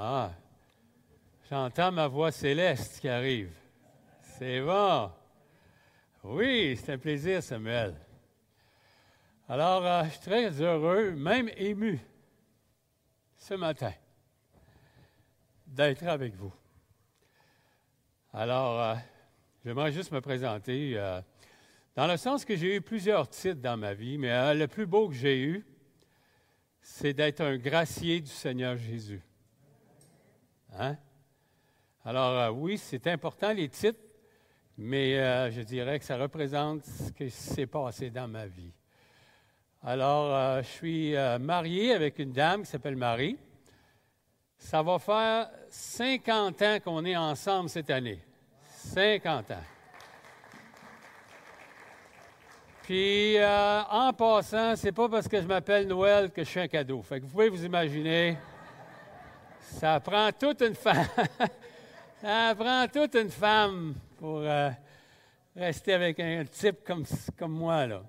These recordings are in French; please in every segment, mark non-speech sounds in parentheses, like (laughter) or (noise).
Ah, j'entends ma voix céleste qui arrive. C'est bon. Oui, c'est un plaisir, Samuel. Alors, euh, je suis très heureux, même ému, ce matin, d'être avec vous. Alors, euh, j'aimerais juste me présenter, euh, dans le sens que j'ai eu plusieurs titres dans ma vie, mais le plus beau que j'ai eu, c'est d'être un gracier du Seigneur Jésus. Hein? Alors, oui, c'est important les titres, mais je dirais que ça représente ce qui s'est passé dans ma vie. Alors, je suis marié avec une dame qui s'appelle Marie. Ça va faire 50 ans qu'on est ensemble cette année. 50 ans. Puis, euh, en passant, c'est pas parce que je m'appelle Noël que je suis un cadeau. Fait que vous pouvez vous imaginer, ça prend toute une femme. (laughs) ça prend toute une femme pour euh, rester avec un type comme, comme moi, là.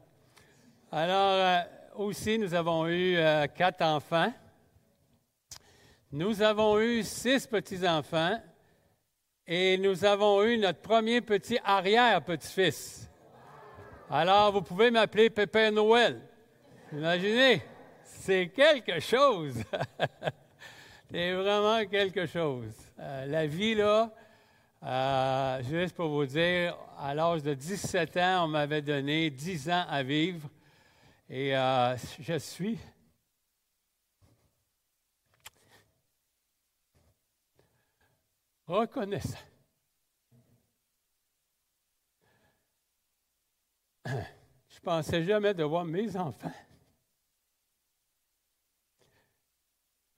Alors, euh, aussi, nous avons eu quatre enfants. Nous avons eu six petits-enfants et nous avons eu notre premier petit arrière-petit-fils. Alors, vous pouvez m'appeler Pépé Noël. Imaginez, c'est quelque chose. (laughs) c'est vraiment quelque chose. Euh, la vie, là, euh, juste pour vous dire, à l'âge de 17 ans, on m'avait donné 10 ans à vivre. Et euh, je suis reconnaissant. Je pensais jamais de voir mes enfants,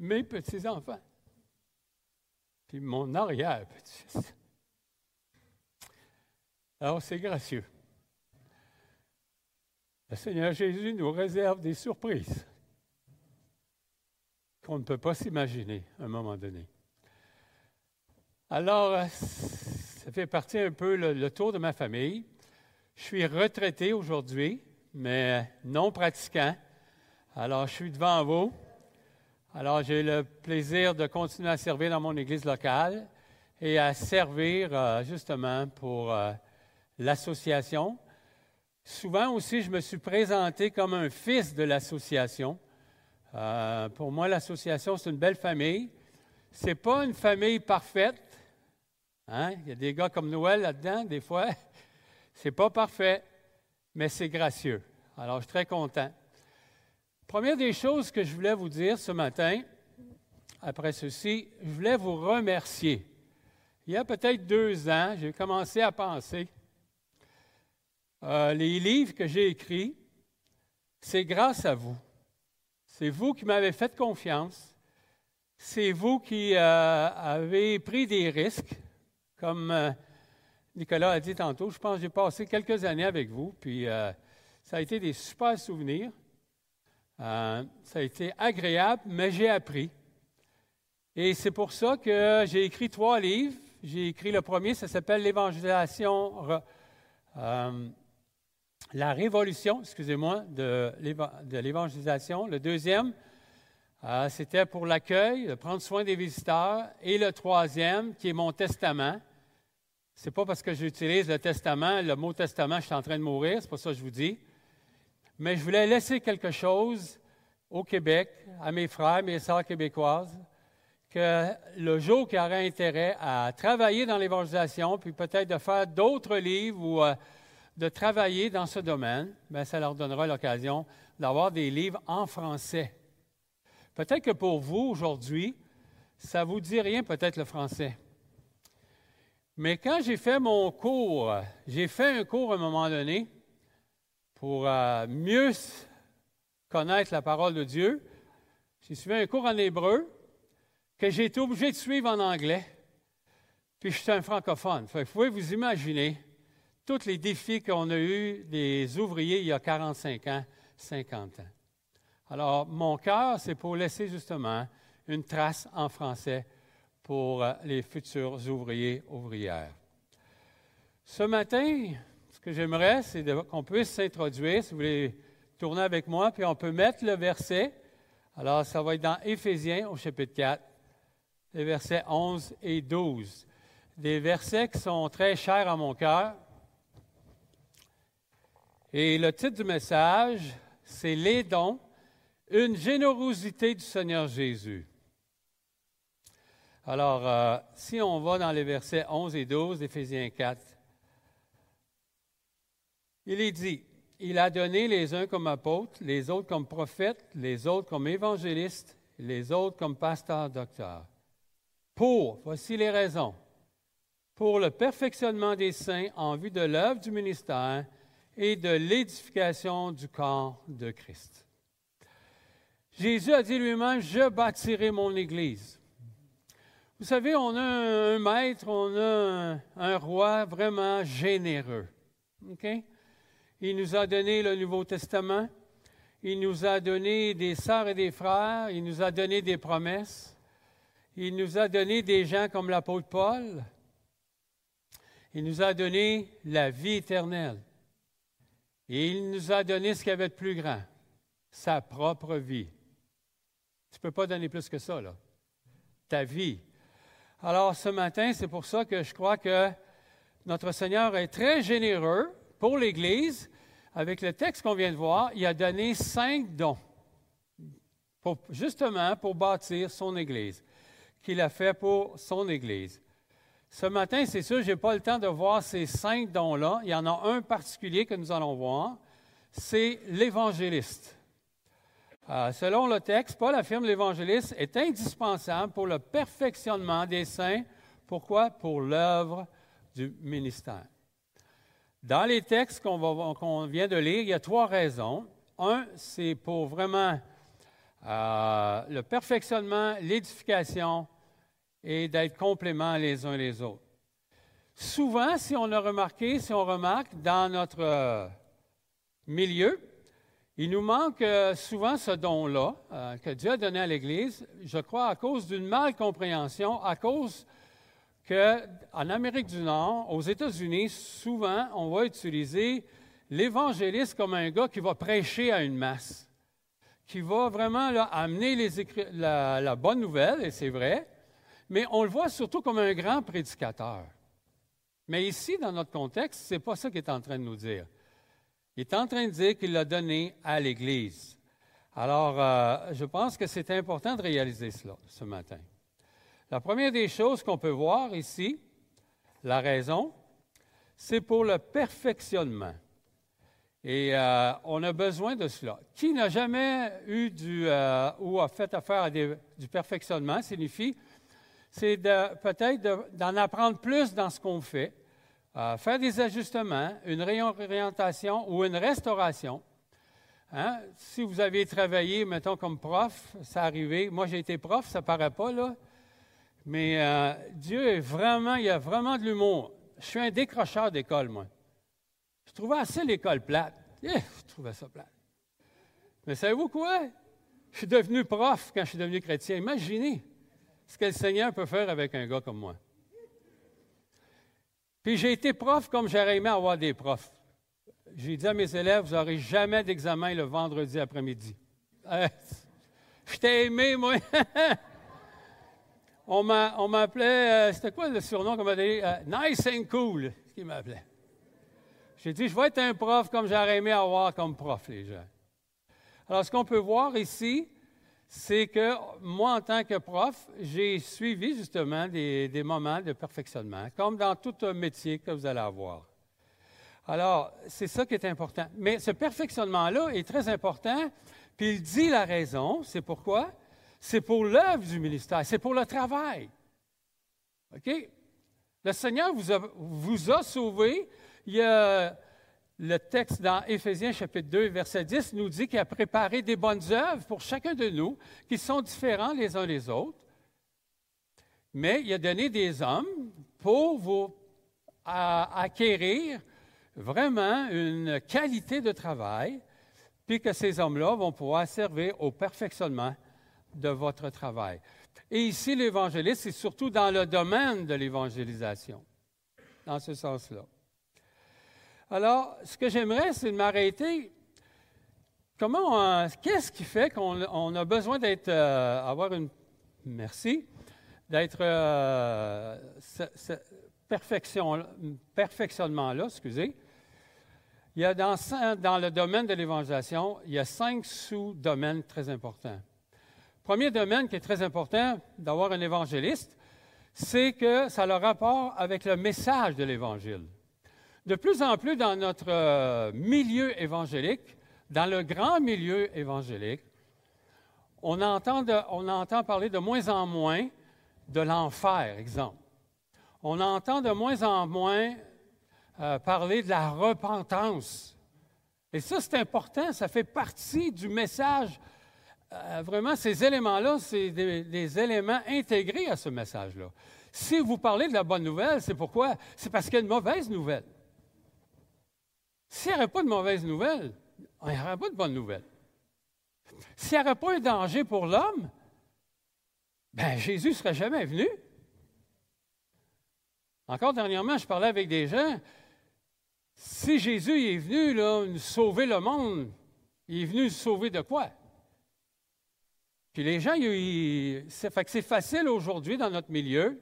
mes petits-enfants, puis mon arrière-petit-fils. Alors, c'est gracieux. Le Seigneur Jésus nous réserve des surprises qu'on ne peut pas s'imaginer à un moment donné. Alors, ça fait partie un peu le, tour de ma famille. Je suis retraité aujourd'hui, mais non pratiquant. Alors, je suis devant vous. Alors, j'ai le plaisir de continuer à servir dans mon église locale et à servir euh, justement pour euh, l'association. Souvent aussi, je me suis présenté comme un fils de l'association. pour moi, l'association, c'est une belle famille. Ce n'est pas une famille parfaite, Hein? Il y a des gars comme Noël là-dedans, des fois. (laughs) C'est pas parfait, mais c'est gracieux. Alors, je suis très content. Première des choses que je voulais vous dire ce matin, après ceci, je voulais vous remercier. Il y a peut-être deux ans, j'ai commencé à penser euh, les livres que j'ai écrits, c'est grâce à vous. C'est vous qui m'avez fait confiance. C'est vous qui euh, avez pris des risques. Comme euh, Nicolas a dit tantôt, je pense que j'ai passé quelques années avec vous, puis ça a été des super souvenirs. Euh, ça a été agréable, mais j'ai appris. Et c'est pour ça que j'ai écrit trois livres. J'ai écrit le premier, ça s'appelle L'évangélisation, la révolution, excusez-moi, de l'évangélisation. Le deuxième, c'était pour l'accueil, prendre soin des visiteurs. Et le troisième, qui est mon testament, c'est pas parce que j'utilise le testament, le mot testament, je suis en train de mourir, c'est pas ça que je vous dis. Mais je voulais laisser quelque chose au Québec, à mes frères, mes sœurs québécoises, que le jour qui aurait intérêt à travailler dans l'évangélisation, puis peut-être de faire d'autres livres ou euh, de travailler dans ce domaine, bien, ça leur donnera l'occasion d'avoir des livres en français. Peut-être que pour vous, aujourd'hui, ça ne vous dit rien, peut-être le français. Mais quand j'ai fait mon cours, j'ai fait un cours à un moment donné pour euh, mieux connaître la parole de Dieu. J'ai suivi un cours en hébreu que j'ai été obligé de suivre en anglais. Puis je suis un francophone. vous pouvez vous imaginer tous les défis qu'on a eus des ouvriers il y a 45 ans, 50 ans. Alors, mon cœur, c'est pour laisser justement une trace en français pour euh, les futurs ouvriers, ouvrières. Ce matin, ce que j'aimerais, c'est qu'on puisse s'introduire, si vous voulez tourner avec moi, puis on peut mettre le verset. Alors, ça va être dans Éphésiens au chapitre 4. les versets 11 et 12. Des versets qui sont très chers à mon cœur. Et le titre du message, c'est Les dons, une générosité du Seigneur Jésus. Alors, euh, si on va dans les versets 11 et 12 d'Éphésiens 4, il est dit, il a donné les uns comme apôtres, les autres comme prophètes, les autres comme évangélistes, les autres comme pasteurs, docteurs. Pour, voici les raisons, pour le perfectionnement des saints en vue de l'œuvre du ministère et de l'édification du corps de Christ. Jésus a dit lui-même, je bâtirai mon Église. Vous savez, on a un, maître, on a un, roi vraiment généreux. Il nous a donné le Nouveau Testament. Il nous a donné des sœurs et des frères. Il nous a donné des promesses. Il nous a donné des gens comme l'apôtre Paul. Il nous a donné la vie éternelle. Et il nous a donné ce qu'il avait de plus grand, sa propre vie. Tu ne peux pas donner plus que ça, là. Ta vie. Alors, ce matin, c'est pour ça que je crois que notre Seigneur est très généreux pour l'Église. Avec le texte qu'on vient de voir, il a donné cinq dons, justement pour bâtir son Église, qu'il a fait pour son Église. Ce matin, c'est sûr, je n'ai pas le temps de voir ces cinq dons-là. Il y en a un particulier que nous allons voir, c'est l'évangéliste. Euh, selon le texte, Paul affirme l'évangéliste est indispensable pour le perfectionnement des saints. Pourquoi? Pour l'œuvre du ministère. Dans les textes qu'on vient de lire, il y a trois raisons. Un, c'est pour vraiment euh, le perfectionnement, l'édification et d'être compléments les uns les autres. Souvent, si on a remarqué, si on remarque dans notre euh, milieu, il nous manque euh, souvent ce don-là que Dieu a donné à l'Église, je crois, à cause d'une mal-compréhension, à cause qu'en Amérique du Nord, aux États-Unis, souvent, on va utiliser l'évangéliste comme un gars qui va prêcher à une masse, qui va vraiment amener la, bonne nouvelle, et c'est vrai, mais on le voit surtout comme un grand prédicateur. Mais ici, dans notre contexte, ce n'est pas ça qu'il est en train de nous dire. Il est en train de dire qu'il l'a donné à l'Église. Alors, euh, je pense que c'est important de réaliser cela ce matin. La première des choses qu'on peut voir ici, la raison, c'est pour le perfectionnement. Et euh, on a besoin de cela. Qui n'a jamais eu du, euh, ou a fait affaire à du perfectionnement signifie, c'est peut-être d'en apprendre plus dans ce qu'on fait, faire des ajustements, une réorientation ou une restauration. Hein? Si vous avez travaillé, mettons, comme prof, ça arrivé. Moi, j'ai été prof, ça paraît pas, là. Mais euh, Dieu est vraiment, il y a vraiment de l'humour. Je suis un décrocheur d'école, moi. Je trouvais assez l'école plate. Eh, je trouvais ça plate. Mais savez-vous quoi? Je suis devenu prof quand je suis devenu chrétien. Imaginez ce que le Seigneur peut faire avec un gars comme moi. Puis j'ai été prof comme j'aurais aimé avoir des profs. J'ai dit à mes élèves, vous n'aurez jamais d'examen le vendredi après-midi. Euh, (laughs) je t'ai aimé, moi. (laughs) on m'appelait, euh, c'était quoi le surnom qu'on m'a donné? Euh, nice and cool, ce qu'il m'appelait. J'ai dit, je vais être un prof comme j'aurais aimé avoir comme prof, les gens. Alors, ce qu'on peut voir ici, c'est que moi, en tant que prof, j'ai suivi justement des, moments de perfectionnement, comme dans tout un métier que vous allez avoir. Alors, c'est ça qui est important. Mais ce perfectionnement-là est très important, puis il dit la raison, c'est pourquoi? C'est pour l'œuvre du ministère, c'est pour le travail. OK? Le Seigneur vous a, vous sauvé. Il y a le texte dans Éphésiens chapitre 2, verset 10 nous dit qu'il a préparé des bonnes œuvres pour chacun de nous qui sont différents les uns des autres. Mais il a donné des hommes pour vous acquérir vraiment une qualité de travail, puis que ces hommes-là vont pouvoir servir au perfectionnement de votre travail. Et ici, l'évangéliste, c'est surtout dans le domaine de l'évangélisation, dans ce sens-là. Alors, ce que j'aimerais, c'est de m'arrêter. Comment, qu'est-ce qui fait qu'on a besoin d'être, euh, avoir une, merci, d'être euh, ce, perfection, perfectionnement-là, excusez, il y a dans le domaine de l'évangélisation, il y a cinq sous-domaines très importants. Premier domaine qui est très important d'avoir un évangéliste, c'est que ça a le rapport avec le message de l'Évangile. De plus en plus dans notre euh, milieu évangélique, dans le grand milieu évangélique, on entend, parler de moins en moins de l'enfer, exemple. On entend de moins en moins euh, parler de la repentance. Et ça, c'est important, ça fait partie du message. Euh, vraiment, ces éléments-là, c'est des, éléments intégrés à ce message-là. Si vous parlez de la bonne nouvelle, c'est pourquoi? C'est parce qu'il y a une mauvaise nouvelle. S'il n'y avait pas de mauvaise nouvelle, il n'y aurait pas de bonne nouvelle. S'il n'y avait pas un danger pour l'homme, ben Jésus ne serait jamais venu. Encore dernièrement, je parlais avec des gens. Si Jésus est venu là, sauver le monde, il est venu sauver de quoi? Puis les gens, c'est facile aujourd'hui dans notre milieu,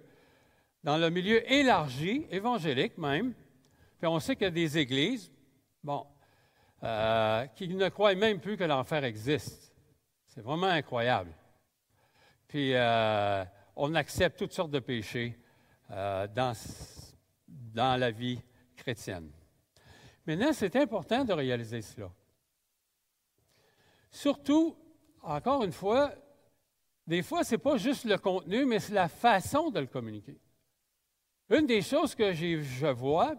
dans le milieu élargi, évangélique même, puis on sait qu'il y a des églises, bon, euh, qui ne croient même plus que l'enfer existe. C'est vraiment incroyable. Puis euh, on accepte toutes sortes de péchés euh, dans, dans la vie chrétienne. Maintenant, c'est important de réaliser cela. Surtout, encore une fois, des fois, ce n'est pas juste le contenu, mais c'est la façon de le communiquer. Une des choses que je vois,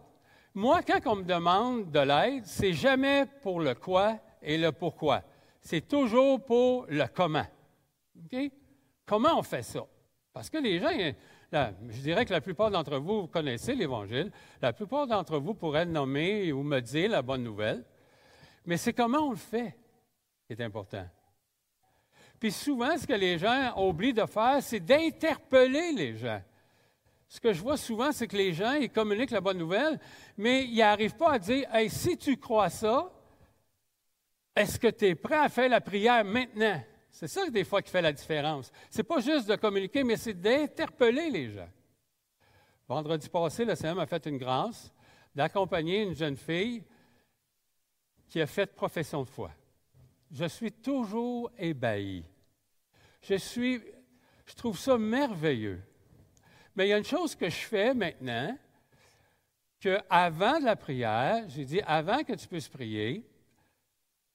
moi, quand on me demande de l'aide, c'est jamais pour le quoi et le pourquoi. C'est toujours pour le comment. Comment on fait ça? Parce que les gens, je dirais que la plupart d'entre vous, connaissez l'Évangile. La plupart d'entre vous pourraient nommer ou me dire la bonne nouvelle. Mais c'est comment on le fait qui est important. Puis souvent, ce que les gens oublient de faire, c'est d'interpeller les gens ce que je vois souvent, c'est que les gens, ils communiquent la bonne nouvelle, mais ils n'arrivent pas à dire Hey, si tu crois ça, est-ce que tu es prêt à faire la prière maintenant? C'est ça, des fois, qui fait la différence. Ce n'est pas juste de communiquer, mais c'est d'interpeller les gens. Vendredi passé, le Seigneur m'a fait une grâce d'accompagner une jeune fille qui a fait profession de foi. Je suis toujours ébahi. Je suis, je trouve ça merveilleux. Mais il y a une chose que je fais maintenant, qu'avant de la prière, j'ai dit, avant que tu puisses prier,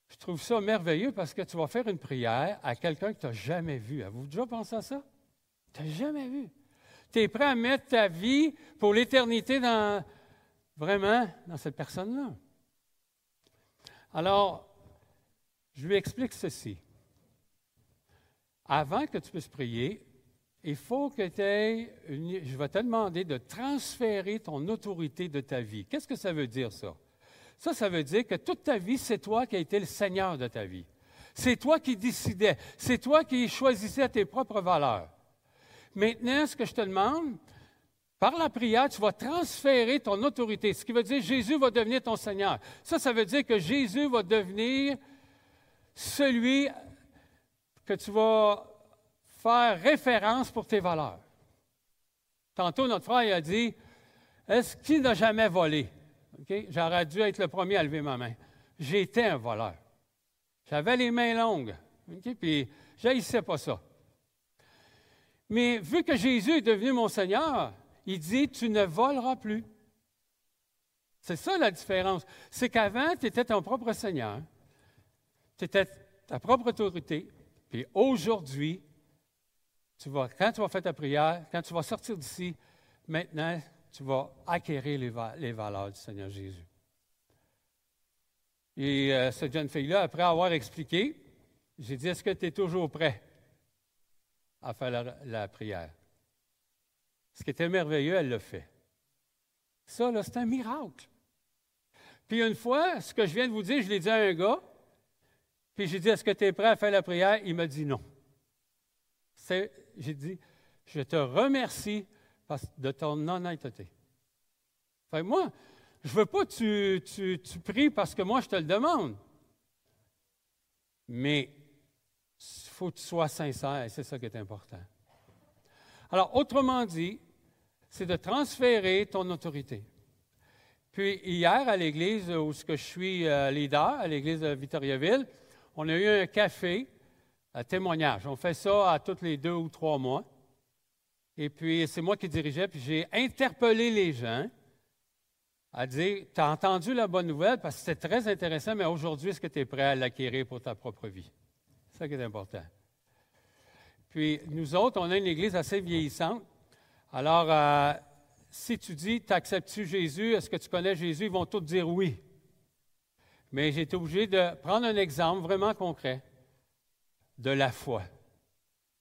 je trouve ça merveilleux parce que tu vas faire une prière à quelqu'un que tu n'as jamais vu. Avez-vous déjà pensé à ça? Tu n'as jamais vu? Tu es prêt à mettre ta vie pour l'éternité vraiment dans cette personne-là? Alors, je lui explique ceci. Avant que tu puisses prier, il faut que tu aies, je vais te demander de transférer ton autorité de ta vie. Qu'est-ce que ça veut dire ça? Ça, ça veut dire que toute ta vie, c'est toi qui as été le Seigneur de ta vie. C'est toi qui décidais. C'est toi qui choisissais tes propres valeurs. Maintenant, ce que je te demande, par la prière, tu vas transférer ton autorité, ce qui veut dire Jésus va devenir ton Seigneur. Ça, ça veut dire que Jésus va devenir celui que tu vas faire référence pour tes valeurs. Tantôt, notre frère a dit Est-ce qu'il n'a jamais volé? J'aurais dû être le premier à lever ma main. J'étais un voleur. J'avais les mains longues. Puis, je pas ça. Mais vu que Jésus est devenu mon Seigneur, il dit Tu ne voleras plus. C'est ça la différence. C'est qu'avant, tu étais ton propre Seigneur. Tu étais ta propre autorité. Puis aujourd'hui, tu vas, quand tu vas faire ta prière, quand tu vas sortir d'ici, maintenant, tu vas acquérir les, valeurs du Seigneur Jésus. Et euh, cette jeune fille-là, après avoir expliqué, j'ai dit, est-ce que tu es toujours prêt à faire la, la prière? Ce qui était merveilleux, elle l'a fait. Ça, là, c'est un miracle. Puis une fois, ce que je viens de vous dire, je l'ai dit à un gars, puis j'ai dit, est-ce que tu es prêt à faire la prière? Il m'a dit non. J'ai dit, je te remercie de ton honnêteté. Moi, je ne veux pas que tu, pries parce que moi, je te le demande. Mais il faut que tu sois sincère, c'est ça qui est important. Alors, autrement dit, c'est de transférer ton autorité. Puis hier, à l'église où je suis euh, leader, à l'église de Victoriaville, on a eu un café à témoignage. On fait ça à tous les deux ou trois mois. Et puis, c'est moi qui dirigeais, puis j'ai interpellé les gens à dire, tu as entendu la bonne nouvelle parce que c'était très intéressant, mais aujourd'hui, est-ce que tu es prêt à l'acquérir pour ta propre vie? C'est ça qui est important. Puis, nous autres, on a une église assez vieillissante. Alors, euh, si tu dis, t'acceptes-tu Jésus, est-ce que tu connais Jésus, ils vont tous dire oui. Mais j'ai été obligé de prendre un exemple vraiment concret de la foi.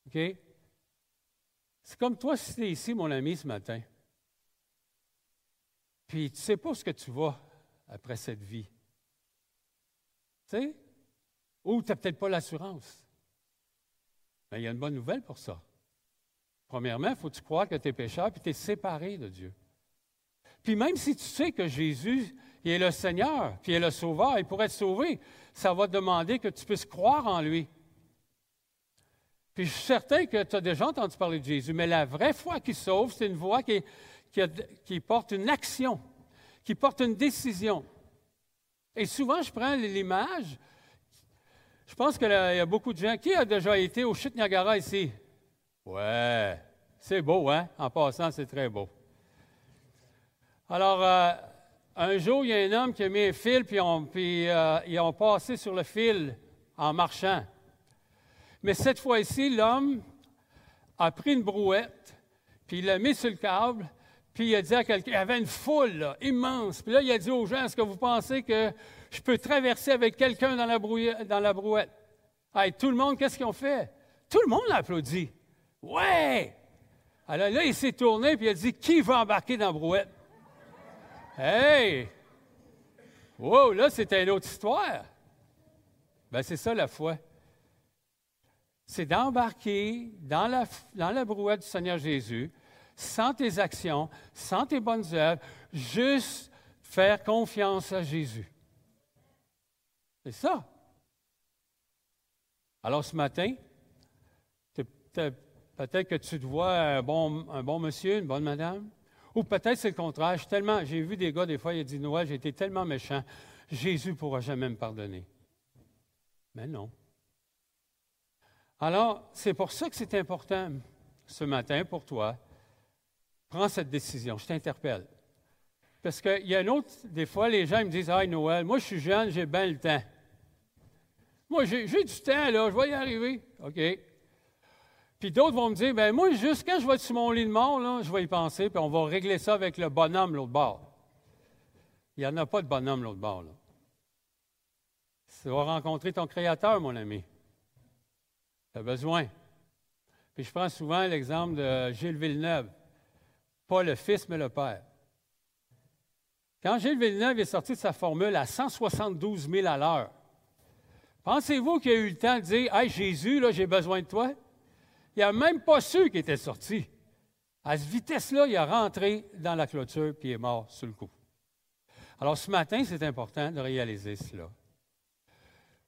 OK? C'est comme toi, si tu es ici, mon ami, ce matin, puis tu ne sais pas ce que tu vas après cette vie. Tu sais? Ou tu n'as peut-être pas l'assurance. Mais il y a une bonne nouvelle pour ça. Premièrement, il faut que tu croire que tu es pécheur puis tu es séparé de Dieu? Puis même si tu sais que Jésus il est le Seigneur, puis il est le Sauveur, il pourrait te sauver, ça va demander que tu puisses croire en lui. Puis je suis certain que tu as déjà entendu parler de Jésus, mais la vraie foi qui sauve, c'est une voix qui, qui, porte une action, qui porte une décision. Et souvent, je prends l'image, je pense qu'il y a beaucoup de gens. Qui a déjà été au Chute Niagara ici? Ouais, c'est beau, hein? En passant, c'est très beau. Alors, euh, un jour, il y a un homme qui a mis un fil, puis, euh, ils ont passé sur le fil en marchant. Mais cette fois-ci, l'homme a pris une brouette, puis il l'a mis sur le câble, puis il a dit à quelqu'un, il y avait une foule immense. Puis là, il a dit aux gens, est-ce que vous pensez que je peux traverser avec quelqu'un dans la, brouette? Hey, tout le monde, qu'est-ce qu'ils ont fait? Tout le monde l'a applaudi. Ouais! Alors là, il s'est tourné puis il a dit Qui va embarquer dans la brouette? Hey Wow, là, c'était une autre histoire. Ben, c'est ça la foi. C'est d'embarquer dans la, brouette du Seigneur Jésus, sans tes actions, sans tes bonnes œuvres, juste faire confiance à Jésus. C'est ça. Alors ce matin, Peut-être que tu te vois un bon, un bon monsieur, une bonne madame? Ou peut-être c'est le contraire. tellement, j'ai vu des gars, des fois, ils disent Noël, j'ai été tellement méchant, Jésus ne pourra jamais me pardonner. Mais non. Alors, c'est pour ça que c'est important ce matin pour toi. Prends cette décision. Je t'interpelle. Parce qu'il y a une autre, des fois, les gens me disent Ah, Noël, moi je suis jeune, j'ai bien le temps. Moi, j'ai du temps, là, je vais y arriver. OK. Puis d'autres vont me dire, ben moi, juste quand je vais sur mon lit de mort, là, je vais y penser, puis on va régler ça avec le bonhomme l'autre bord. Il n'y en a pas de bonhomme l'autre bord. Là. Tu vas rencontrer ton Créateur, mon ami. Tu as besoin. Puis je prends souvent l'exemple de Gilles Villeneuve. Pas le fils, mais le père. Quand Gilles Villeneuve est sorti de sa formule à 172 000 à l'heure, pensez-vous qu'il a eu le temps de dire Hey Jésus, là, j'ai besoin de toi? Il n'a même pas su qu'il était sorti. À cette vitesse-là, il a rentré dans la clôture puis il est mort sur le coup. Alors ce matin, c'est important de réaliser cela.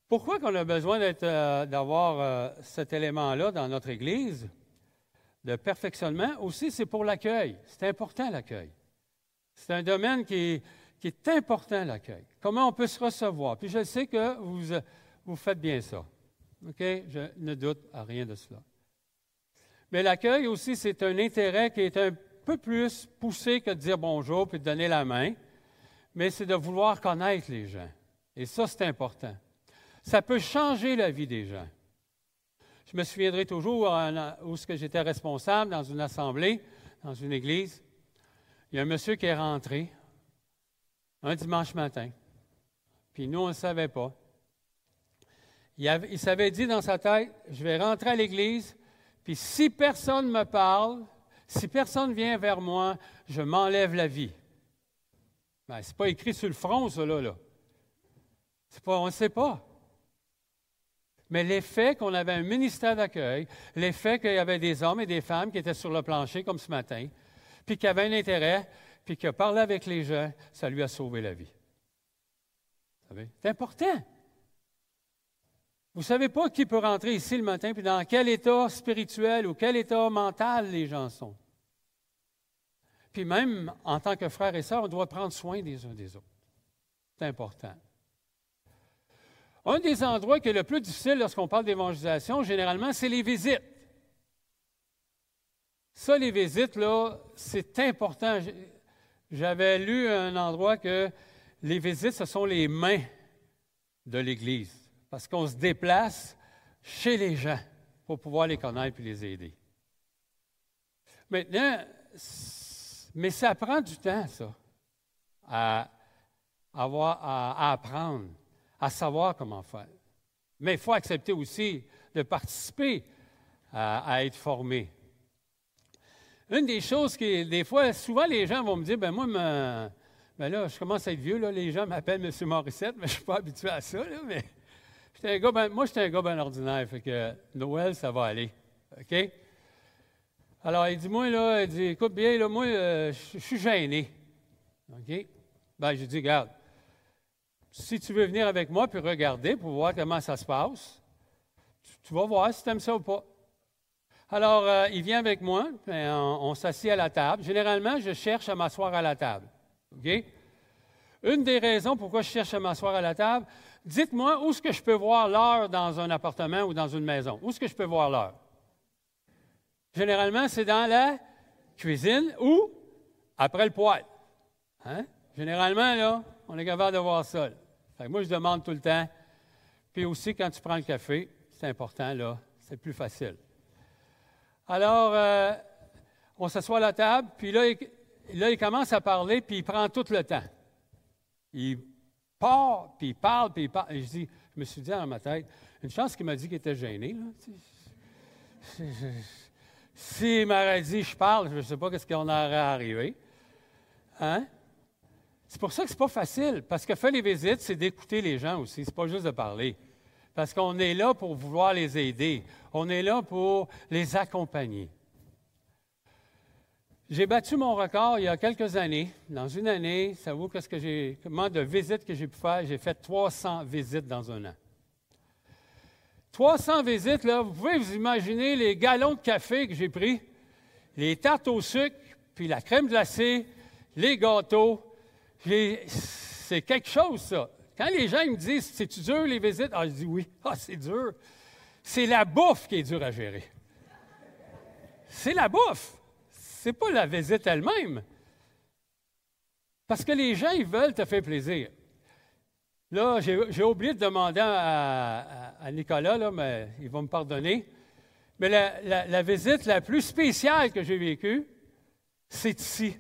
Pourquoi qu'on a besoin euh, d'avoir euh, cet élément-là dans notre Église de perfectionnement? Aussi, c'est pour l'accueil. C'est important l'accueil. C'est un domaine qui, est important, l'accueil. Comment on peut se recevoir? Puis je sais que vous, vous faites bien ça. OK? Je ne doute à rien de cela. Mais l'accueil aussi, c'est un intérêt qui est un peu plus poussé que de dire bonjour puis de donner la main, mais c'est de vouloir connaître les gens. Et ça, c'est important. Ça peut changer la vie des gens. Je me souviendrai toujours où j'étais responsable dans une assemblée, dans une église. Il y a un monsieur qui est rentré un dimanche matin. Puis nous, on ne savait pas. Il, il s'avait dit dans sa tête, je vais rentrer à l'église, puis si personne me parle, si personne vient vers moi, je m'enlève la vie. Ben, ce n'est pas écrit sur le front, ça, là. Pas, on ne sait pas. Mais l'effet qu'on avait un ministère d'accueil, l'effet qu'il y avait des hommes et des femmes qui étaient sur le plancher, comme ce matin, puis qui avaient un intérêt, puis qui parlaient avec les gens, ça lui a sauvé la vie. C'est important. Vous ne savez pas qui peut rentrer ici le matin, puis dans quel état spirituel ou quel état mental les gens sont. Puis même en tant que frères et sœurs, on doit prendre soin des uns des autres. C'est important. Un des endroits qui est le plus difficile lorsqu'on parle d'évangélisation, généralement, c'est les visites. Ça, les visites, là, c'est important. J'avais lu un endroit que les visites, ce sont les mains de l'Église parce qu'on se déplace chez les gens pour pouvoir les connaître et les aider. Maintenant, mais ça prend du temps, ça, à, apprendre, à savoir comment faire. Mais il faut accepter aussi de participer à, être formé. Une des choses qui, des fois, souvent les gens vont me dire, ben moi, ben là, je commence à être vieux, là, les gens m'appellent M. Morissette, mais je ne suis pas habitué à ça, là, mais un gars ben, moi, j'étais un gars bien ordinaire, fait que Noël, ça va aller. OK? Alors, il dit, moi, là, il dit, écoute bien, là, moi, euh, je suis gêné. OK? Ben, j'ai dit, regarde, si tu veux venir avec moi puis regarder pour voir comment ça se passe, tu, vas voir si tu aimes ça ou pas. Alors, euh, il vient avec moi, on, on s'assied à la table. Généralement, je cherche à m'asseoir à la table. OK? Une des raisons pourquoi je cherche à m'asseoir à la table, dites-moi où est-ce que je peux voir l'heure dans un appartement ou dans une maison? Où est-ce que je peux voir l'heure? Généralement, c'est dans la cuisine ou après le poêle. Hein? Généralement, là, on est capable de voir ça. moi, je demande tout le temps. Puis aussi, quand tu prends le café, c'est important, là, c'est plus facile. Alors, euh, on s'assoit à la table, puis là là, il commence à parler, puis il prend tout le temps. Il part, puis il parle, puis il parle. Et je, dis, je me suis dit dans ma tête, une chance qu'il m'a dit qu'il était gêné. Là. S'il m'aurait dit je parle, je ne sais pas ce qu'on aurait arrivé. Hein? C'est pour ça que ce n'est pas facile, parce que faire les visites, c'est d'écouter les gens aussi, ce n'est pas juste de parler. Parce qu'on est là pour vouloir les aider, on est là pour les accompagner. J'ai battu mon record il y a quelques années. Dans une année, ça vaut qu'est-ce que j'ai, comment de visites que j'ai pu faire? J'ai fait 300 visites dans un an. 300 visites, là, vous pouvez vous imaginer les galons de café que j'ai pris, les tartes au sucre, puis la crème glacée, les gâteaux. c'est quelque chose, ça. Quand les gens me disent, c'est-tu dur les visites? Ah, je dis oui. Ah, c'est dur. C'est la bouffe qui est dure à gérer. C'est la bouffe n'est pas la visite elle-même. Parce que les gens, ils veulent te faire plaisir. Là, j'ai oublié de demander à, Nicolas, là, mais il va me pardonner. Mais la, visite la plus spéciale que j'ai vécue, c'est ici,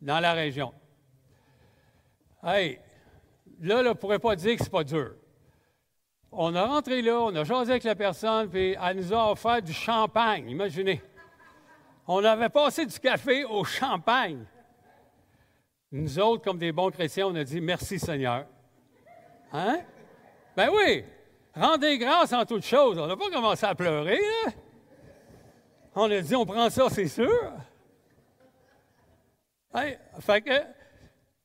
dans la région. Hey, là, on ne pourrait pas dire que ce n'est pas dur. On a rentré là, on a jasé avec la personne, puis elle nous a offert du champagne, imaginez. On avait passé du café au champagne. Nous autres, comme des bons chrétiens, on a dit merci Seigneur. Hein? Ben oui, rendez grâce en toutes choses. On n'a pas commencé à pleurer, là. On a dit, on prend ça, c'est sûr. Hein? Fait que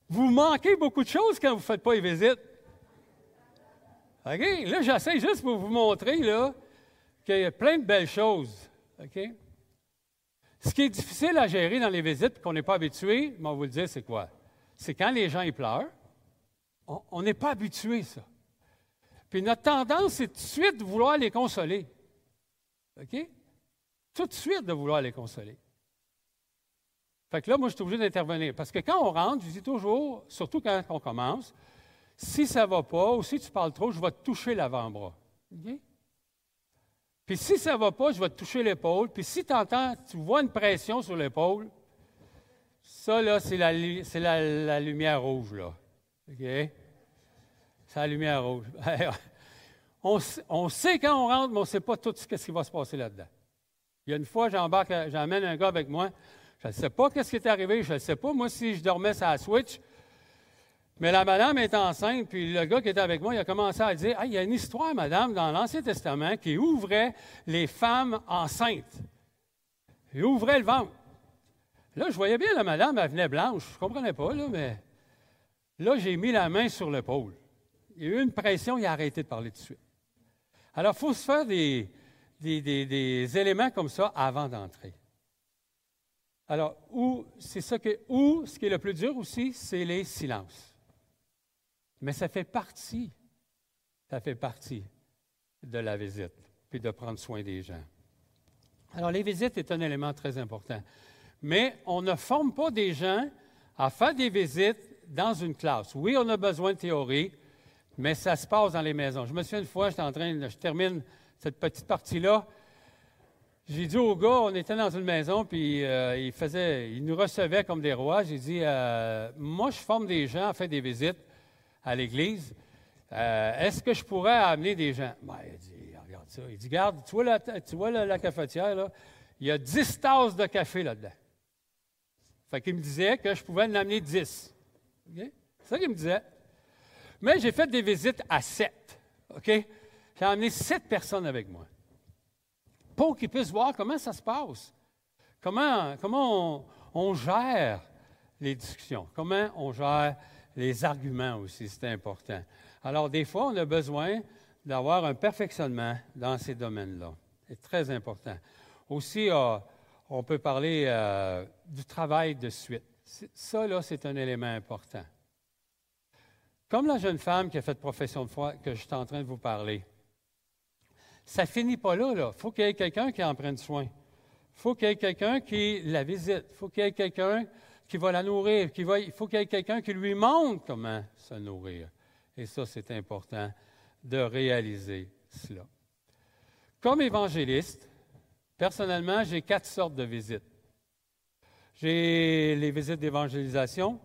vous manquez beaucoup de choses quand vous ne faites pas les visites. OK? Là, j'essaie juste pour vous montrer qu'il y a plein de belles choses. OK? Ce qui est difficile à gérer dans les visites qu'on n'est pas habitué, on va vous le dire, c'est quoi? C'est quand les gens pleurent. On n'est pas habitué, ça. Puis notre tendance, c'est tout de suite de vouloir les consoler. OK? Tout de suite de vouloir les consoler. Fait que là, moi, je suis obligé d'intervenir. Parce que quand on rentre, je dis toujours, surtout quand on commence, si ça ne va pas ou si tu parles trop, je vais te toucher l'avant-bras. OK? Puis si ça ne va pas, je vais te toucher l'épaule. Puis si tu entends, tu vois une pression sur l'épaule, ça, là, c'est la, lumière rouge, là. OK? C'est la lumière rouge. (laughs) on, sait quand on rentre, mais on ne sait pas tout ce qui va se passer là-dedans. Il y a une fois, j'embarque, j'emmène un gars avec moi. Je ne sais pas ce qui est arrivé. Je ne sais pas, moi, si je dormais sur la switch. Mais la madame est enceinte, puis le gars qui était avec moi, il a commencé à dire il y a une histoire, madame, dans l'Ancien Testament qui ouvrait les femmes enceintes. Il ouvrait le ventre. Là, je voyais bien la madame, elle venait blanche. Je ne comprenais pas, là, mais là, j'ai mis la main sur l'épaule. Il y a eu une pression, il a arrêté de parler tout de suite. Alors, il faut se faire des, des, éléments comme ça avant d'entrer. Alors, où, c'est ça que, où, ce qui est le plus dur aussi, c'est les silences. Mais ça fait partie, ça fait partie de la visite, puis de prendre soin des gens. Alors, les visites est un élément très important. Mais on ne forme pas des gens à faire des visites dans une classe. Oui, on a besoin de théorie, mais ça se passe dans les maisons. Je me souviens une fois, j'étais en train, je termine cette petite partie-là. J'ai dit au gars, on était dans une maison, puis euh, il faisait, il nous recevait comme des rois. J'ai dit, euh, moi, je forme des gens à faire des visites à l'église. Euh, est-ce que je pourrais amener des gens? Ben, il dit, regarde ça. Il dit, regarde, tu vois la, cafetière, là? Il y a 10 tasses de café là-dedans. Fait qu'il me disait que je pouvais en amener 10. C'est ça qu'il me disait. Mais j'ai fait des visites à 7. OK? J'ai amené 7 personnes avec moi. Pour qu'ils puissent voir comment ça se passe. Comment, comment on gère les discussions. Comment on gère les arguments aussi, c'est important. Alors, des fois, on a besoin d'avoir un perfectionnement dans ces domaines-là. C'est très important. Aussi, euh, on peut parler euh, du travail de suite. Ça, là, c'est un élément important. Comme la jeune femme qui a fait profession de foi que je suis en train de vous parler, ça finit pas là. Il faut qu'il y ait quelqu'un qui en prenne soin. Il faut qu'il y ait quelqu'un qui la visite. Il faut qu'il y ait quelqu'un qui va la nourrir. Va, il faut qu'il y ait quelqu'un qui lui montre comment se nourrir. Et ça, c'est important de réaliser cela. Comme évangéliste, personnellement, j'ai quatre sortes de visites. J'ai les visites d'évangélisation,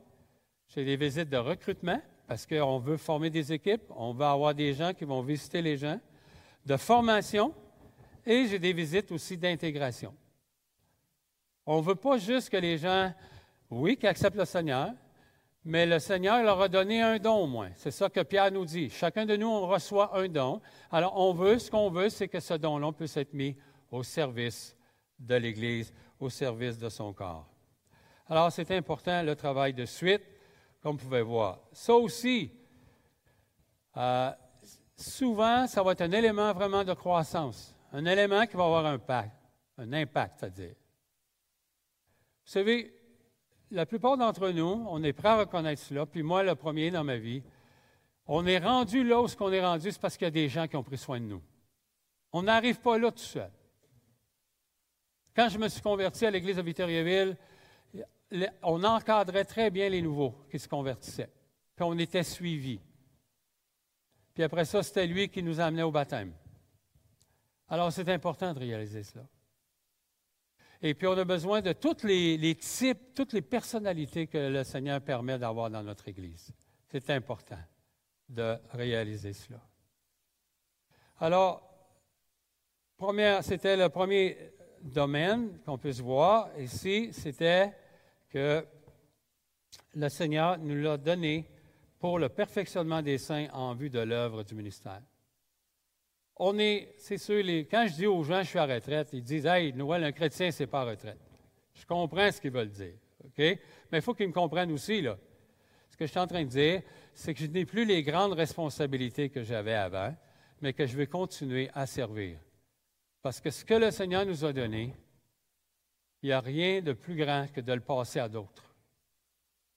j'ai les visites de recrutement, parce qu'on veut former des équipes, on veut avoir des gens qui vont visiter les gens, de formation, et j'ai des visites aussi d'intégration. On ne veut pas juste que les gens oui, qui acceptent le Seigneur, mais le Seigneur leur a donné un don au moins. C'est ça que Pierre nous dit. Chacun de nous, on reçoit un don. Alors, on veut, ce qu'on veut, c'est que ce don-là puisse être mis au service de l'Église, au service de son corps. Alors, c'est important le travail de suite, comme vous pouvez voir. Ça aussi, euh, souvent, ça va être un élément vraiment de croissance, un élément qui va avoir un impact, un impact, c'est-à-dire. Vous savez, la plupart d'entre nous, on est prêt à reconnaître cela, puis moi, le premier dans ma vie, on est rendu là où ce qu'on est rendu, c'est parce qu'il y a des gens qui ont pris soin de nous. On n'arrive pas là tout seul. Quand je me suis converti à l'Église de Victoriaville, on encadrait très bien les nouveaux qui se convertissaient. Puis on était suivis. Puis après ça, c'était lui qui nous amenait au baptême. Alors c'est important de réaliser cela. Et puis, on a besoin de tous les, types, toutes les personnalités que le Seigneur permet d'avoir dans notre Église. C'est important de réaliser cela. Alors, c'était le premier domaine qu'on puisse voir ici, c'était que le Seigneur nous l'a donné pour le perfectionnement des saints en vue de l'œuvre du ministère on est, c'est sûr, les, quand je dis aux gens je suis à retraite, ils disent Hey, Noël, un chrétien, c'est pas à retraite. Je comprends ce qu'ils veulent dire. OK? Mais il faut qu'ils me comprennent aussi, là. Ce que je suis en train de dire, c'est que je n'ai plus les grandes responsabilités que j'avais avant, mais que je vais continuer à servir. Parce que ce que le Seigneur nous a donné, il n'y a rien de plus grand que de le passer à d'autres.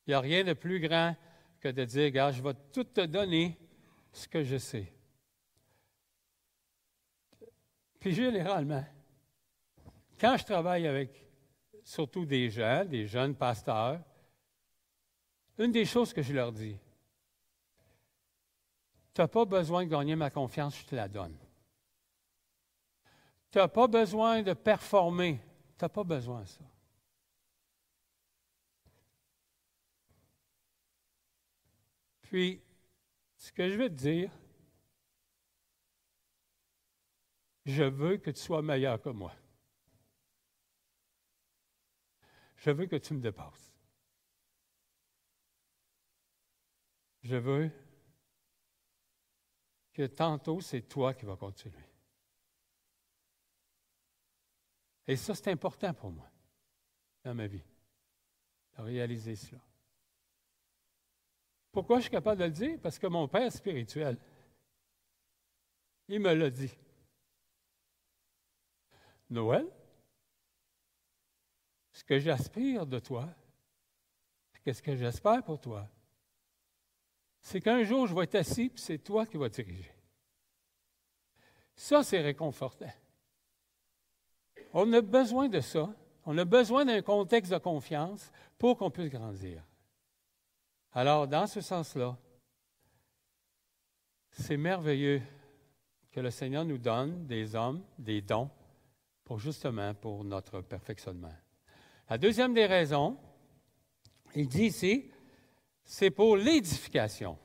Il n'y a rien de plus grand que de dire, regarde, je vais tout te donner ce que je sais. Puis généralement, quand je travaille avec surtout des gens, des jeunes pasteurs, une des choses que je leur dis, tu n'as pas besoin de gagner ma confiance, je te la donne. Tu n'as pas besoin de performer, tu n'as pas besoin de ça. Puis, ce que je vais te dire, Je veux que tu sois meilleur que moi. Je veux que tu me dépasses. Je veux que tantôt, c'est toi qui vas continuer. Et ça, c'est important pour moi dans ma vie, de réaliser cela. Pourquoi je suis capable de le dire? Parce que mon père spirituel, Il me l'a dit. Noël, ce que j'aspire de toi, qu'est-ce que j'espère pour toi, c'est qu'un jour je vais être assis, puis c'est toi qui vas diriger. Ça, c'est réconfortant. On a besoin de ça. On a besoin d'un contexte de confiance pour qu'on puisse grandir. Alors, dans ce sens-là, c'est merveilleux que le Seigneur nous donne des hommes, des dons, pour justement pour notre perfectionnement. La deuxième des raisons, il dit ici, c'est pour l'édification.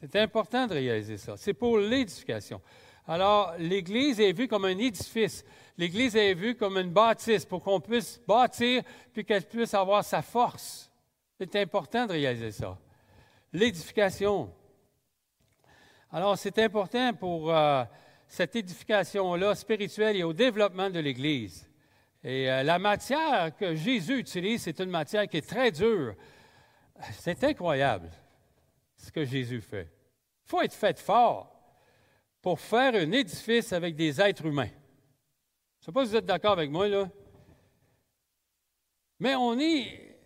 C'est important de réaliser ça. C'est pour l'édification. Alors, l'Église est vue comme un édifice. L'Église est vue comme une bâtisse pour qu'on puisse bâtir puis qu'elle puisse avoir sa force. C'est important de réaliser ça. L'édification. Alors, c'est important pour euh, cette édification-là spirituelle et au développement de l'Église. Et euh, la matière que Jésus utilise, c'est une matière qui est très dure. C'est incroyable ce que Jésus fait. Il faut être fait fort pour faire un édifice avec des êtres humains. Je ne sais pas si vous êtes d'accord avec moi, là. Mais on est.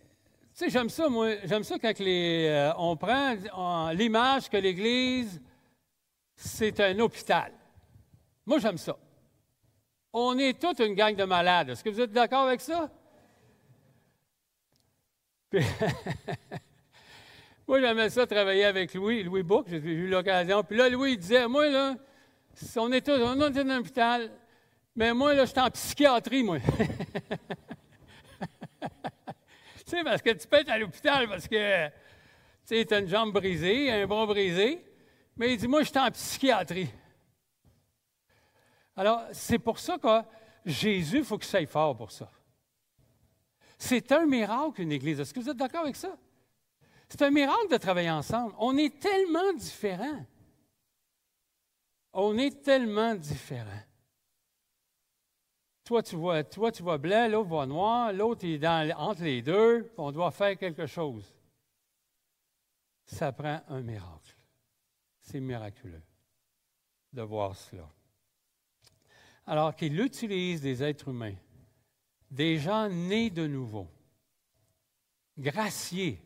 Tu sais, j'aime ça, moi. J'aime ça quand les, euh, on prend l'image que l'Église, c'est un hôpital. Moi, j'aime ça. On est toute une gang de malades. Est-ce que vous êtes d'accord avec ça? (laughs) moi, j'aimais ça travailler avec Louis, Louis Book, j'ai eu l'occasion. Puis là, Louis, il disait, moi, là, on est tous, on est dans un hôpital, mais moi, là, je suis en psychiatrie, moi. (laughs) tu sais, parce que tu peux être à l'hôpital parce que, tu sais, as une jambe brisée, un bras brisé. Mais il dit, moi, je suis en psychiatrie. Alors, c'est pour ça que Jésus, il faut que ça fort pour ça. C'est un miracle, une Église. Est-ce que vous êtes d'accord avec ça? C'est un miracle de travailler ensemble. On est tellement différents. On est tellement différents. Toi, tu vois, toi, tu vois blanc, l'autre voit noir, l'autre est dans, entre les deux, on doit faire quelque chose. Ça prend un miracle. C'est miraculeux de voir cela alors qu'il utilise des êtres humains, des gens nés de nouveau, graciés.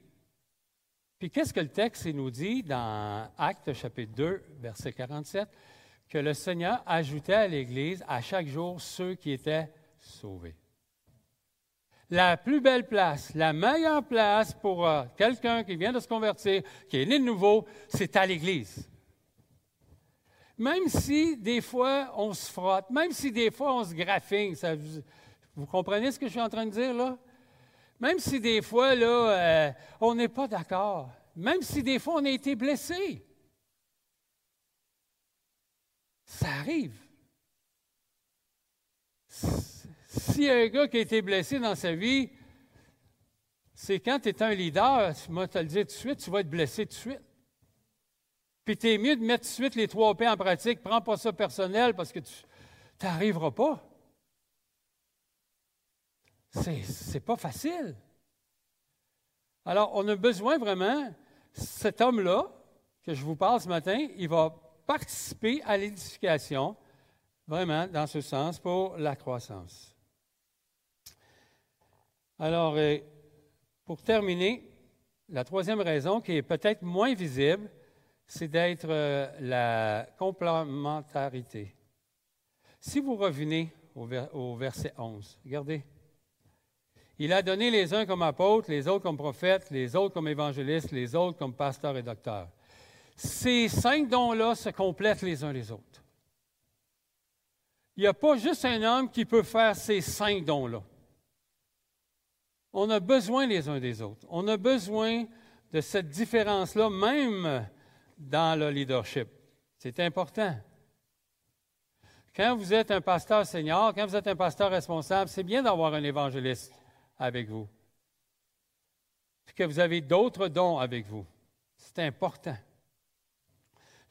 Puis qu'est-ce que le texte nous dit dans Actes chapitre 2, verset 47? Que le Seigneur ajoutait à l'Église à chaque jour ceux qui étaient sauvés. La plus belle place, la meilleure place pour euh, quelqu'un qui vient de se convertir, qui est né de nouveau, c'est à l'Église. Même si des fois on se frotte, même si des fois on se graffine, vous, comprenez ce que je suis en train de dire là? Même si des fois là, euh, on n'est pas d'accord, même si des fois on a été blessé, ça arrive. Si un gars qui a été blessé dans sa vie, c'est quand tu es un leader, moi te le dire tout de suite, tu vas être blessé tout de suite. Puis tu es mieux de mettre tout de suite les trois P en pratique. Prends pas ça personnel parce que tu n'arriveras pas. C'est pas facile. Alors, on a besoin vraiment, cet homme-là, que je vous parle ce matin, il va participer à l'édification, vraiment, dans ce sens, pour la croissance. Alors, euh, pour terminer, la troisième raison, qui est peut-être moins visible, c'est d'être euh, la complémentarité. Si vous revenez au, verset 11, regardez. Il a donné les uns comme apôtres, les autres comme prophètes, les autres comme évangélistes, les autres comme pasteurs et docteurs. Ces cinq dons-là se complètent les uns les autres. Il n'y a pas juste un homme qui peut faire ces cinq dons-là. On a besoin les uns des autres. On a besoin de cette différence-là, même dans le leadership. C'est important. Quand vous êtes un pasteur senior, quand vous êtes un pasteur responsable, c'est bien d'avoir un évangéliste avec vous. Puis que vous avez d'autres dons avec vous. C'est important.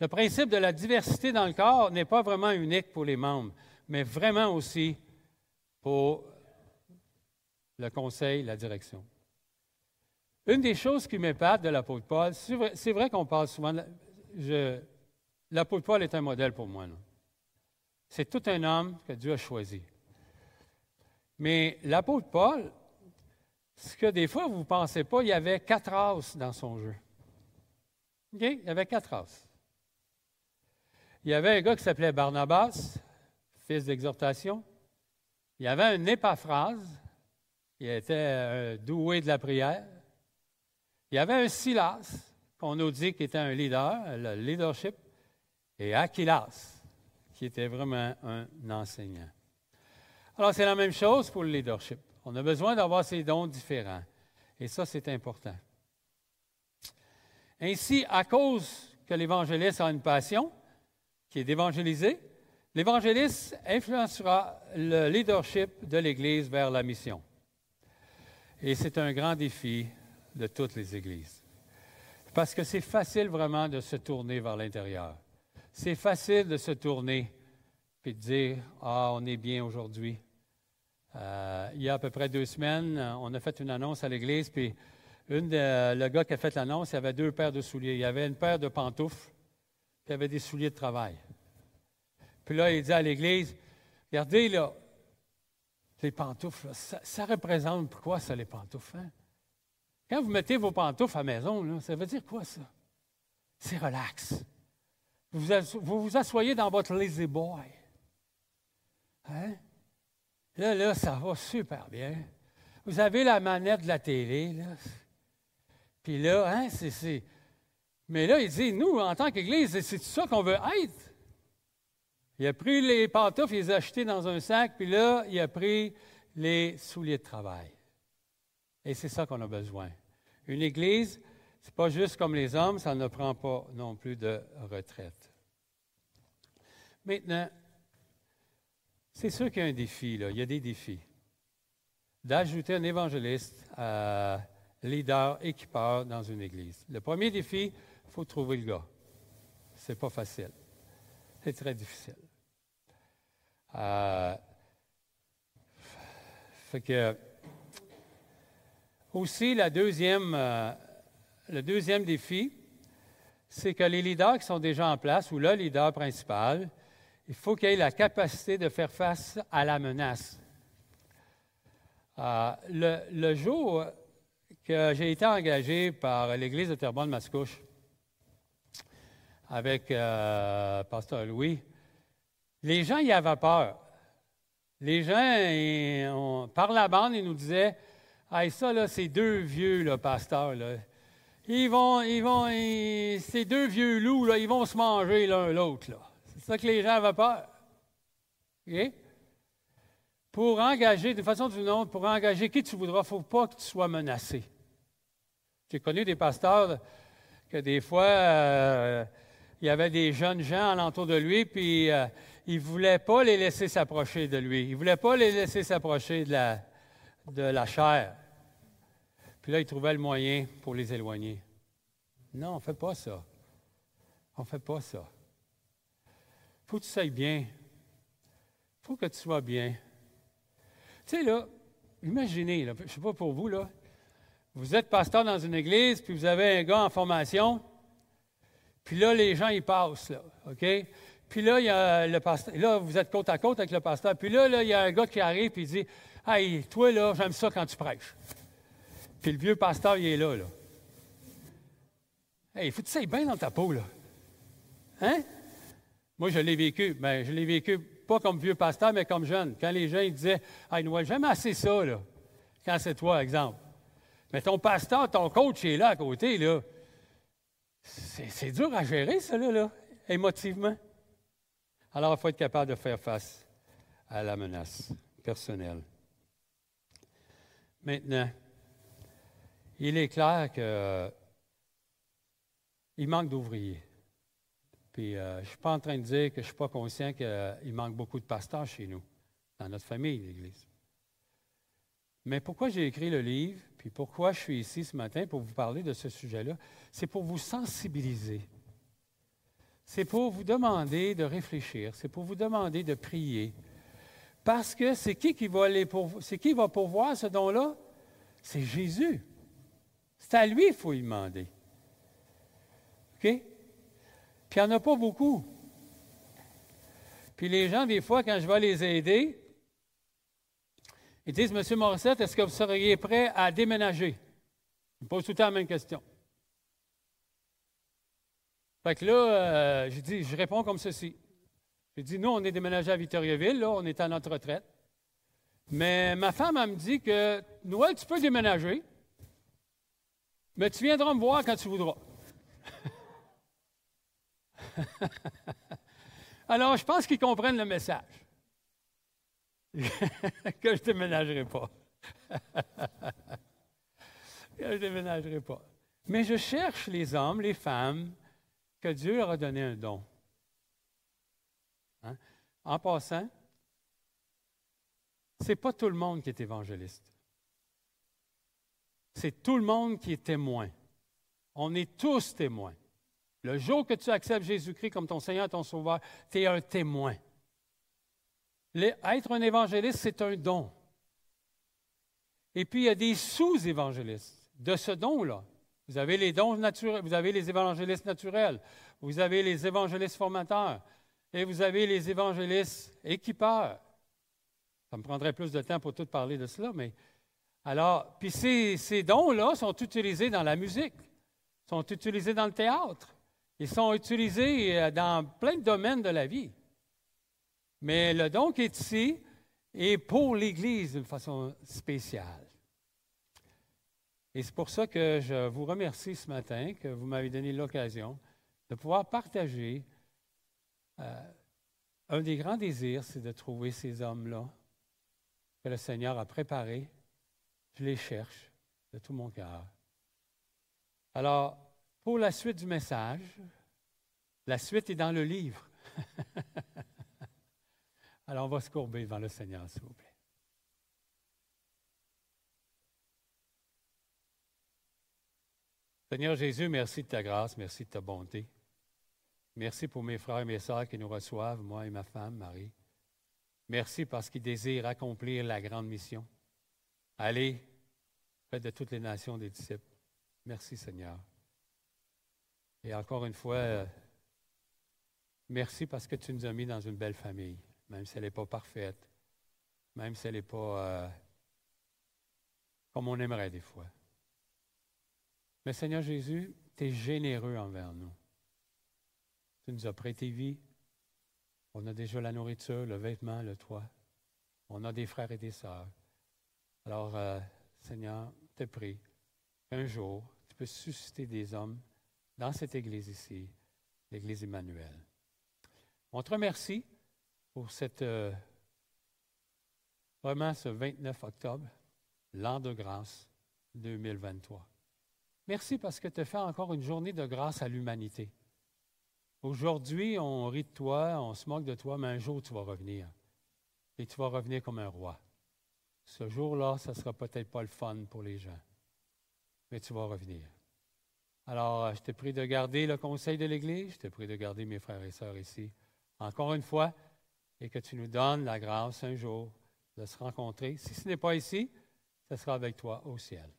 Le principe de la diversité dans le corps n'est pas vraiment unique pour les membres, mais vraiment aussi pour le conseil, la direction. Une des choses qui m'épate de l'apôtre Paul, c'est vrai, qu'on parle souvent. De, l'apôtre Paul est un modèle pour moi. C'est tout un homme que Dieu a choisi. Mais l'apôtre Paul, ce que des fois vous ne pensez pas, il y avait quatre races dans son jeu. Il y avait quatre races. Il y avait un gars qui s'appelait Barnabas, fils d'exhortation. Il y avait un épaphrase, il était euh, doué de la prière. Il y avait un Silas, qu'on nous dit qu'il était un leader, le leadership, et Aquilas, qui était vraiment un enseignant. Alors, c'est la même chose pour le leadership. On a besoin d'avoir ces dons différents. Et ça, c'est important. Ainsi, à cause que l'évangéliste a une passion, qui est d'évangéliser, l'évangéliste influencera le leadership de l'Église vers la mission. Et c'est un grand défi de toutes les églises. Parce que c'est facile vraiment de se tourner vers l'intérieur. C'est facile de se tourner et de dire Ah, on est bien aujourd'hui. Euh, il y a à peu près deux semaines, on a fait une annonce à l'église, puis une le gars qui a fait l'annonce, il avait deux paires de souliers. Il y avait une paire de pantoufles, puis il avait des souliers de travail. Puis là, il dit à l'église Regardez, là, les pantoufles, ça, représente quoi, ça, les pantoufles? Hein? Quand vous mettez vos pantoufles à la maison, ça veut dire quoi, ça? C'est relax. Vous vous, asseyez dans votre lazy boy. Hein? Là, là, ça va super bien. Vous avez la manette de la télé, là. Puis là, hein, c'est. Mais là, il dit, nous, en tant qu'Église, c'est ça qu'on veut être. Il a pris les pantoufles, il les a achetés dans un sac, puis là, il a pris les souliers de travail. Et c'est ça qu'on a besoin. Une Église, ce n'est pas juste comme les hommes, ça ne prend pas non plus de retraite. Maintenant, c'est sûr qu'il y a un défi, il y a des défis. D'ajouter un évangéliste, à leader, équipeur dans une église. Le premier défi, il faut trouver le gars. Ce n'est pas facile. C'est très difficile. Euh, fait que, aussi, euh, le deuxième défi, c'est que les leaders qui sont déjà en place, ou le leader principal, il faut qu'il ait la capacité de faire face à la menace. Euh, le, jour que j'ai été engagé par l'Église de Terrebonne-Mascouche avec euh, Pasteur Louis, les gens y avaient peur. Les gens, par la bande, ils nous disaient Hey, ça, là, c'est deux vieux, là, pasteurs, là. Ils vont, ils vont, ces deux vieux loups, là, ils vont se manger l'un l'autre, là. C'est ça que les gens avaient peur. Pour engager, de façon d'une autre, pour engager qui tu voudras, il ne faut pas que tu sois menacé. J'ai connu des pasteurs que des fois, euh, il y avait des jeunes gens alentour de lui, puis euh, il ne voulait pas les laisser s'approcher de lui. Il ne voulait pas les laisser s'approcher de la, de la chair. Puis là, il trouvait le moyen pour les éloigner. Non, on ne fait pas ça. On ne fait pas ça faut que tu sois bien. Il faut que tu sois bien. Tu sais, là, imaginez, je ne sais pas pour vous, là, vous êtes pasteur dans une église, puis vous avez un gars en formation, puis là, les gens, ils passent, là, OK? Puis là, il y a là, vous êtes côte à côte avec le pasteur, puis là, là il y a un gars qui arrive, puis il dit, « Hey, toi, là, j'aime ça quand tu prêches. » Puis le vieux pasteur, il est là, là. Hey, il faut que tu sois bien dans ta peau, là? Hein? Moi, je l'ai vécu. mais ben, je l'ai vécu pas comme vieux pasteur, mais comme jeune. Quand les gens ils disaient Ah, Noël, j'aime assez ça, là. Quand c'est toi, exemple. Mais ton pasteur, ton coach est là à côté, là. C'est dur à gérer, ça, là, émotivement. Alors, il faut être capable de faire face à la menace personnelle. Maintenant, il est clair qu'il manque d'ouvriers. Puis euh, je ne suis pas en train de dire que je ne suis pas conscient qu'il manque beaucoup de pasteurs chez nous, dans notre famille, l'Église. Mais pourquoi j'ai écrit le livre, puis pourquoi je suis ici ce matin pour vous parler de ce sujet-là, c'est pour vous sensibiliser. C'est pour vous demander de réfléchir, c'est pour vous demander de prier. Parce que c'est qui qui va, aller c'est qui va pourvoir ce don-là? C'est Jésus. C'est à lui qu'il faut y demander. OK? Puis il n'y en a pas beaucoup. Puis les gens, des fois, quand je vais les aider, ils disent, Monsieur Morissette, est-ce que vous seriez prêt à déménager? Ils me posent tout le temps la même question. Fait que là, euh, je dis, je réponds comme ceci. Je dis, nous, on est déménagé à Victoriaville, là, on est à notre retraite. Mais ma femme, elle me dit que, Noël, tu peux déménager, mais tu viendras me voir quand tu voudras. (laughs) Alors, je pense qu'ils comprennent le message. (laughs) que je ne déménagerai pas. (laughs) que je ne déménagerai pas. Mais je cherche les hommes, les femmes, que Dieu leur a donné un don. En passant, ce n'est pas tout le monde qui est évangéliste. C'est tout le monde qui est témoin. On est tous témoins. Le jour que tu acceptes Jésus-Christ comme ton Seigneur ton Sauveur, tu es un témoin. être un évangéliste, c'est un don. Et puis, il y a des sous-évangélistes de ce don-là. Vous avez les dons naturels, vous avez les évangélistes naturels, vous avez les évangélistes formateurs, et vous avez les évangélistes équipeurs. Ça me prendrait plus de temps pour tout parler de cela, mais alors, puis ces, ces dons-là sont utilisés dans la musique, sont utilisés dans le théâtre, ils sont utilisés euh, dans plein de domaines de la vie. Mais le don qui est ici est pour l'Église d'une façon spéciale. Et c'est pour ça que je vous remercie ce matin, que vous m'avez donné l'occasion de pouvoir partager. Euh, un des grands désirs, c'est de trouver ces hommes-là que le Seigneur a préparés. Je les cherche de tout mon cœur. Alors, pour la suite du message, la suite est dans le livre. (laughs) Alors, on va se courber devant le Seigneur, s'il vous plaît. Seigneur Jésus, merci de ta grâce, merci de ta bonté. Merci pour mes frères et mes sœurs qui nous reçoivent, moi et ma femme, Marie. Merci parce qu'ils désirent accomplir la grande mission. Allez, faites de toutes les nations des disciples. Merci Seigneur. Et encore une fois, euh, merci parce que tu nous as mis dans une belle famille, même si elle n'est pas parfaite, même si elle n'est pas euh, comme on aimerait des fois. Mais Seigneur Jésus, tu es généreux envers nous. Tu nous as prêté vie. On a déjà la nourriture, le vêtement, le toit. On a des frères et des sœurs. Alors, euh, Seigneur, te prie qu'un jour, tu peux susciter des hommes dans cette église ici, l'église Emmanuel. On te remercie pour cette, euh, vraiment ce 29 octobre, l'an de grâce 2023. Merci parce que tu fais encore une journée de grâce à l'humanité. Aujourd'hui, on rit de toi, on se moque de toi, mais un jour tu vas revenir. Et tu vas revenir comme un roi. Ce jour-là, ça ne sera peut-être pas le fun pour les gens, mais tu vas revenir. Alors, euh, je te prie de garder le conseil de l'Église, je te prie de garder mes frères et sœurs ici, encore une fois, et que tu nous donnes la grâce un jour de se rencontrer. Si ce n'est pas ici, ce sera avec toi au ciel.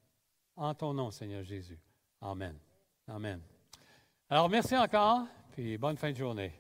En ton nom, Seigneur Jésus. Amen. Amen. Alors, merci encore, puis bonne fin de journée.